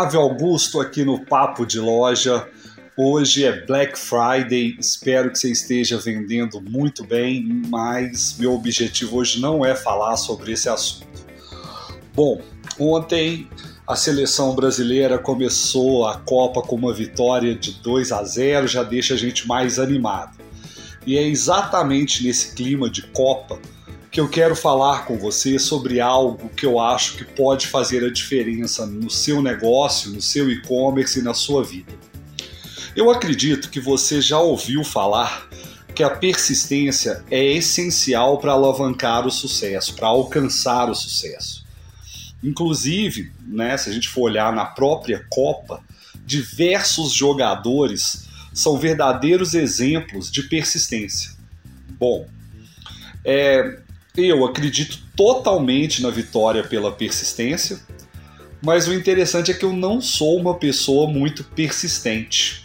Flávio Augusto aqui no Papo de Loja. Hoje é Black Friday, espero que você esteja vendendo muito bem, mas meu objetivo hoje não é falar sobre esse assunto. Bom, ontem a seleção brasileira começou a Copa com uma vitória de 2 a 0, já deixa a gente mais animado. E é exatamente nesse clima de Copa que eu quero falar com você sobre algo que eu acho que pode fazer a diferença no seu negócio, no seu e-commerce e na sua vida. Eu acredito que você já ouviu falar que a persistência é essencial para alavancar o sucesso, para alcançar o sucesso. Inclusive, né, se a gente for olhar na própria Copa, diversos jogadores são verdadeiros exemplos de persistência. Bom, é, eu acredito totalmente na vitória pela persistência, mas o interessante é que eu não sou uma pessoa muito persistente.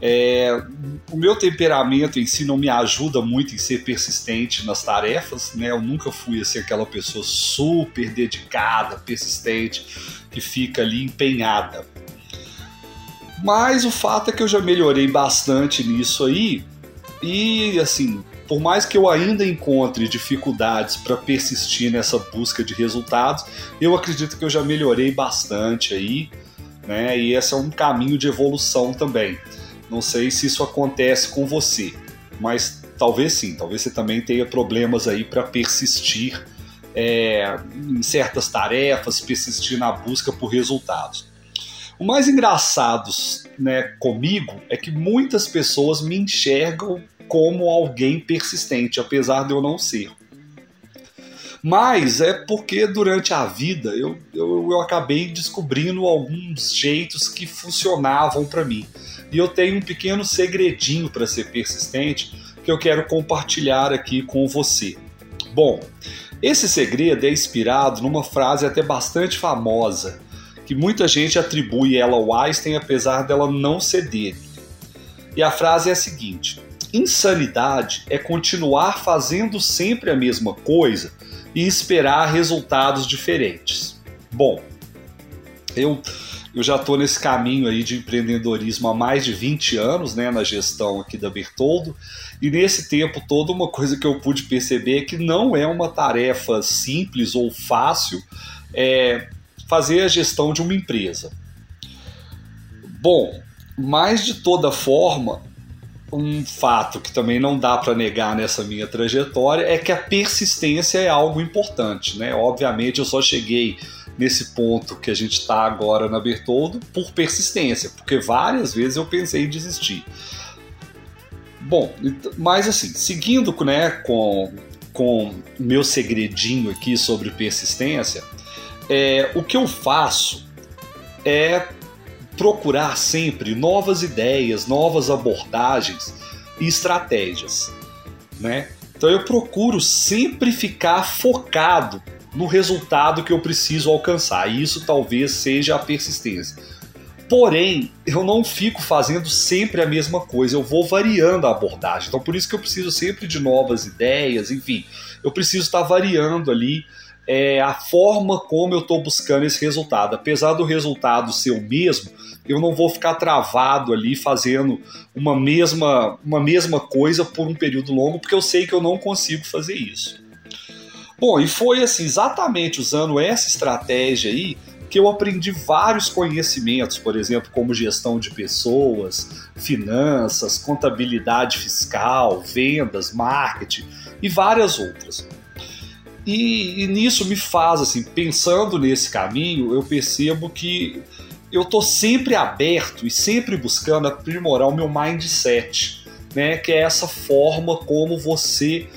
É, o meu temperamento em si não me ajuda muito em ser persistente nas tarefas, né? Eu nunca fui assim, aquela pessoa super dedicada, persistente, que fica ali empenhada. Mas o fato é que eu já melhorei bastante nisso aí, e assim, por mais que eu ainda encontre dificuldades para persistir nessa busca de resultados, eu acredito que eu já melhorei bastante aí, né? E esse é um caminho de evolução também. Não sei se isso acontece com você, mas talvez sim, talvez você também tenha problemas aí para persistir é, em certas tarefas, persistir na busca por resultados. O mais engraçado né, comigo é que muitas pessoas me enxergam como alguém persistente, apesar de eu não ser. Mas é porque durante a vida eu, eu, eu acabei descobrindo alguns jeitos que funcionavam para mim. E eu tenho um pequeno segredinho para ser persistente que eu quero compartilhar aqui com você. Bom, esse segredo é inspirado numa frase até bastante famosa, que muita gente atribui ela ao Einstein, apesar dela não ser dele. E a frase é a seguinte: Insanidade é continuar fazendo sempre a mesma coisa e esperar resultados diferentes. Bom, eu, eu já estou nesse caminho aí de empreendedorismo há mais de 20 anos, né, na gestão aqui da Bertoldo, e nesse tempo todo uma coisa que eu pude perceber é que não é uma tarefa simples ou fácil é, fazer a gestão de uma empresa. Bom, mas de toda forma, um fato que também não dá para negar nessa minha trajetória é que a persistência é algo importante, né? Obviamente eu só cheguei nesse ponto que a gente está agora na Bertoldo por persistência, porque várias vezes eu pensei em desistir. Bom, mas assim, seguindo né, com com meu segredinho aqui sobre persistência, é, o que eu faço é procurar sempre novas ideias, novas abordagens e estratégias, né? Então eu procuro sempre ficar focado no resultado que eu preciso alcançar. E isso talvez seja a persistência. Porém, eu não fico fazendo sempre a mesma coisa, eu vou variando a abordagem. Então, por isso que eu preciso sempre de novas ideias, enfim, eu preciso estar variando ali é, a forma como eu estou buscando esse resultado. Apesar do resultado ser o mesmo, eu não vou ficar travado ali fazendo uma mesma, uma mesma coisa por um período longo, porque eu sei que eu não consigo fazer isso. Bom, e foi assim, exatamente usando essa estratégia aí que eu aprendi vários conhecimentos, por exemplo, como gestão de pessoas, finanças, contabilidade fiscal, vendas, marketing e várias outras. E, e, nisso me faz, assim, pensando nesse caminho, eu percebo que eu tô sempre aberto e sempre buscando aprimorar o meu mindset, né? Que é essa forma como você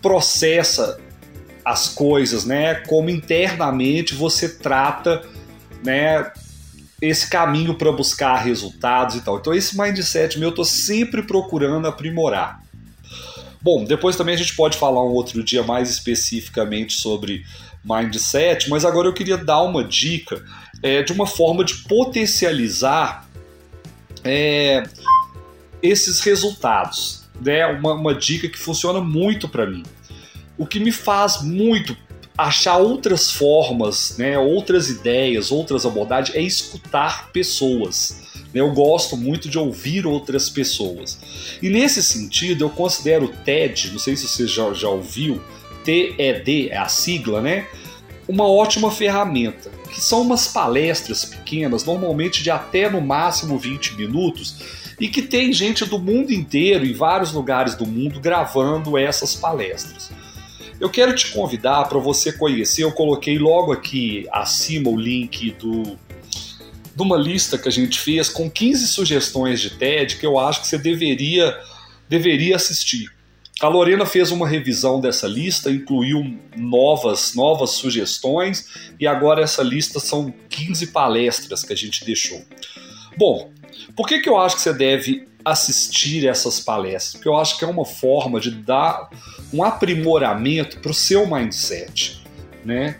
processa as coisas, né? Como internamente você trata, né? Esse caminho para buscar resultados e tal. Então esse mindset meu eu tô sempre procurando aprimorar. Bom, depois também a gente pode falar um outro dia mais especificamente sobre mindset, mas agora eu queria dar uma dica é, de uma forma de potencializar é, esses resultados. Né? Uma, uma dica que funciona muito para mim. O que me faz muito achar outras formas, né, outras ideias, outras abordagens, é escutar pessoas. Eu gosto muito de ouvir outras pessoas. E nesse sentido, eu considero o TED, não sei se você já, já ouviu, TED é a sigla, né? Uma ótima ferramenta, que são umas palestras pequenas, normalmente de até no máximo 20 minutos, e que tem gente do mundo inteiro, em vários lugares do mundo, gravando essas palestras. Eu quero te convidar para você conhecer, eu coloquei logo aqui acima o link do de uma lista que a gente fez com 15 sugestões de TED que eu acho que você deveria deveria assistir. A Lorena fez uma revisão dessa lista, incluiu novas, novas sugestões e agora essa lista são 15 palestras que a gente deixou. Bom, por que, que eu acho que você deve assistir essas palestras? Porque eu acho que é uma forma de dar um aprimoramento para o seu mindset, né?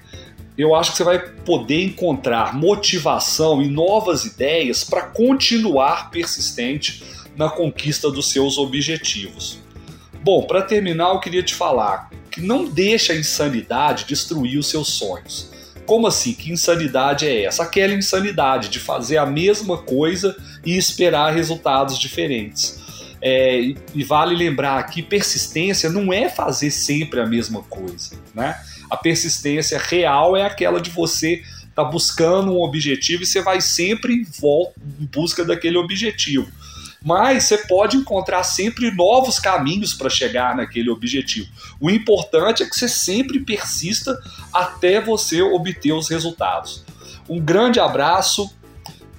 Eu acho que você vai poder encontrar motivação e novas ideias para continuar persistente na conquista dos seus objetivos. Bom, para terminar, eu queria te falar que não deixa a insanidade destruir os seus sonhos. Como assim? Que insanidade é essa? Aquela insanidade de fazer a mesma coisa e esperar resultados diferentes. É, e vale lembrar que persistência não é fazer sempre a mesma coisa, né? A persistência real é aquela de você tá buscando um objetivo e você vai sempre em, volta, em busca daquele objetivo mas você pode encontrar sempre novos caminhos para chegar naquele objetivo. O importante é que você sempre persista até você obter os resultados. Um grande abraço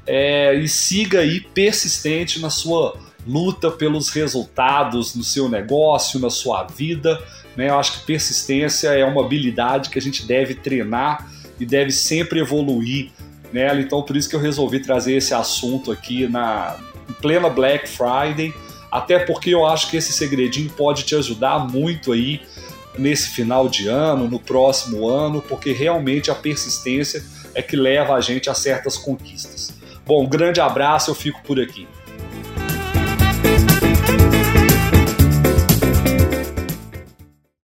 é, e siga aí persistente na sua luta pelos resultados no seu negócio, na sua vida. Né? Eu acho que persistência é uma habilidade que a gente deve treinar e deve sempre evoluir nela. Então, por isso que eu resolvi trazer esse assunto aqui na, plena Black Friday, até porque eu acho que esse segredinho pode te ajudar muito aí nesse final de ano, no próximo ano, porque realmente a persistência é que leva a gente a certas conquistas. Bom, um grande abraço, eu fico por aqui.